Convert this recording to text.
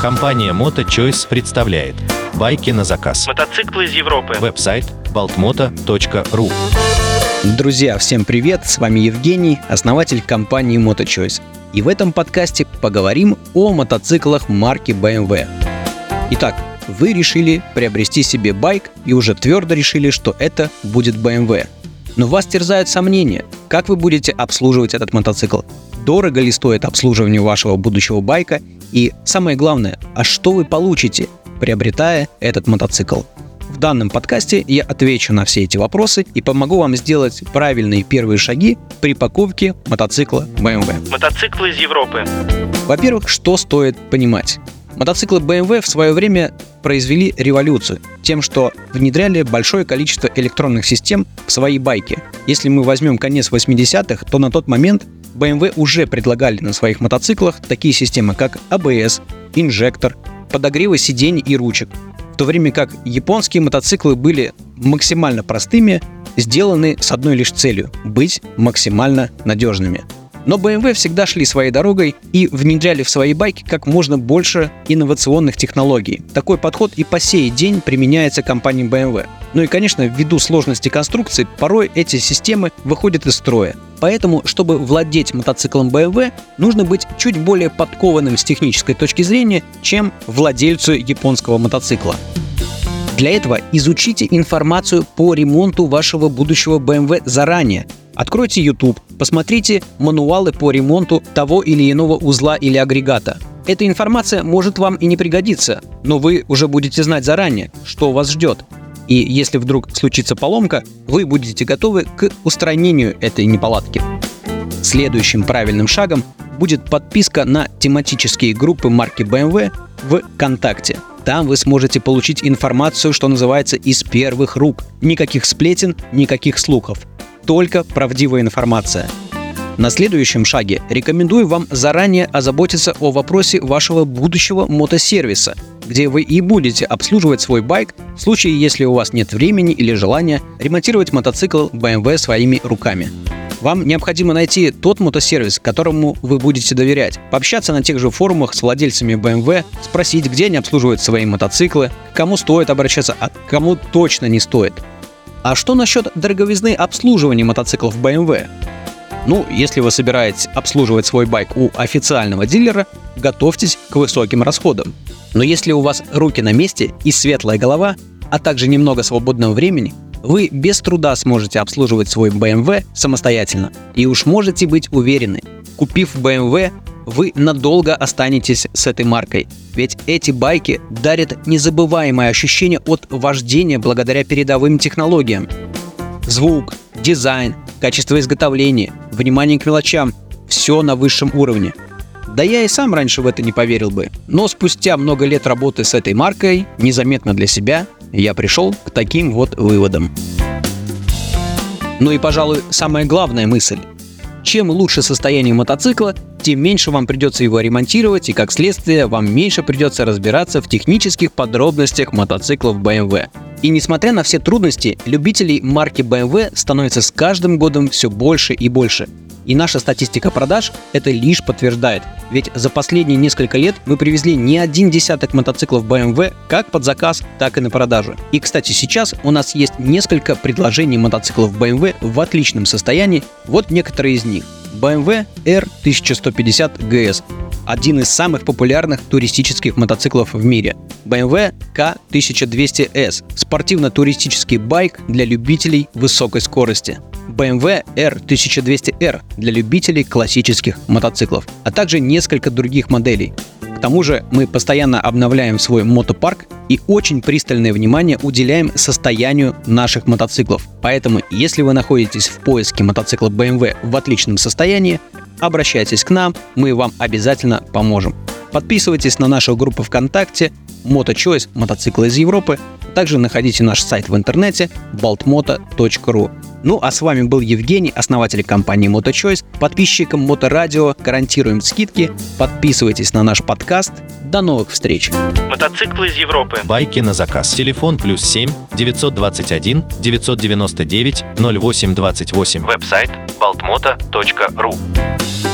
Компания Moto Choice представляет байки на заказ. Мотоциклы из Европы. Веб-сайт baltmoto.ru Друзья, всем привет! С вами Евгений, основатель компании MotoChoice. И в этом подкасте поговорим о мотоциклах марки BMW. Итак, вы решили приобрести себе байк и уже твердо решили, что это будет BMW. Но вас терзают сомнения, как вы будете обслуживать этот мотоцикл, дорого ли стоит обслуживание вашего будущего байка и самое главное, а что вы получите, приобретая этот мотоцикл. В данном подкасте я отвечу на все эти вопросы и помогу вам сделать правильные первые шаги при покупке мотоцикла BMW. Мотоциклы из Европы. Во-первых, что стоит понимать? Мотоциклы BMW в свое время произвели революцию тем, что внедряли большое количество электронных систем в свои байки. Если мы возьмем конец 80-х, то на тот момент BMW уже предлагали на своих мотоциклах такие системы, как ABS, инжектор, подогревы сидений и ручек, в то время как японские мотоциклы были максимально простыми, сделаны с одной лишь целью – быть максимально надежными – но BMW всегда шли своей дорогой и внедряли в свои байки как можно больше инновационных технологий. Такой подход и по сей день применяется компанией BMW. Ну и, конечно, ввиду сложности конструкции, порой эти системы выходят из строя. Поэтому, чтобы владеть мотоциклом BMW, нужно быть чуть более подкованным с технической точки зрения, чем владельцу японского мотоцикла. Для этого изучите информацию по ремонту вашего будущего BMW заранее, Откройте YouTube, посмотрите мануалы по ремонту того или иного узла или агрегата. Эта информация может вам и не пригодиться, но вы уже будете знать заранее, что вас ждет. И если вдруг случится поломка, вы будете готовы к устранению этой неполадки. Следующим правильным шагом будет подписка на тематические группы марки BMW в ВКонтакте. Там вы сможете получить информацию, что называется, из первых рук. Никаких сплетен, никаких слухов только правдивая информация. На следующем шаге рекомендую вам заранее озаботиться о вопросе вашего будущего мотосервиса, где вы и будете обслуживать свой байк в случае, если у вас нет времени или желания ремонтировать мотоцикл BMW своими руками. Вам необходимо найти тот мотосервис, которому вы будете доверять, пообщаться на тех же форумах с владельцами BMW, спросить, где они обслуживают свои мотоциклы, кому стоит обращаться, а кому точно не стоит. А что насчет дороговизны обслуживания мотоциклов BMW? Ну, если вы собираетесь обслуживать свой байк у официального дилера, готовьтесь к высоким расходам. Но если у вас руки на месте и светлая голова, а также немного свободного времени, вы без труда сможете обслуживать свой BMW самостоятельно. И уж можете быть уверены, купив BMW, вы надолго останетесь с этой маркой. Ведь эти байки дарят незабываемое ощущение от вождения благодаря передовым технологиям. Звук, дизайн, качество изготовления, внимание к мелочам – все на высшем уровне. Да я и сам раньше в это не поверил бы. Но спустя много лет работы с этой маркой, незаметно для себя, я пришел к таким вот выводам. Ну и, пожалуй, самая главная мысль. Чем лучше состояние мотоцикла, тем меньше вам придется его ремонтировать и, как следствие, вам меньше придется разбираться в технических подробностях мотоциклов BMW. И несмотря на все трудности, любителей марки BMW становится с каждым годом все больше и больше. И наша статистика продаж это лишь подтверждает. Ведь за последние несколько лет мы привезли не один десяток мотоциклов BMW как под заказ, так и на продажу. И, кстати, сейчас у нас есть несколько предложений мотоциклов BMW в отличном состоянии. Вот некоторые из них. BMW R1150 GS один из самых популярных туристических мотоциклов в мире. BMW K1200S – спортивно-туристический байк для любителей высокой скорости. BMW R1200R для любителей классических мотоциклов, а также несколько других моделей. К тому же мы постоянно обновляем свой мотопарк и очень пристальное внимание уделяем состоянию наших мотоциклов. Поэтому, если вы находитесь в поиске мотоцикла BMW в отличном состоянии, обращайтесь к нам, мы вам обязательно поможем. Подписывайтесь на нашу группу ВКонтакте MotoChoice – мотоциклы из Европы. Также находите наш сайт в интернете baltmoto.ru. Ну а с вами был Евгений, основатель компании MotoChoice. Подписчикам Моторадио гарантируем скидки. Подписывайтесь на наш подкаст. До новых встреч. Мотоциклы из Европы. Байки на заказ. Телефон плюс 7 921 999 0828. Веб-сайт baltmoto.ru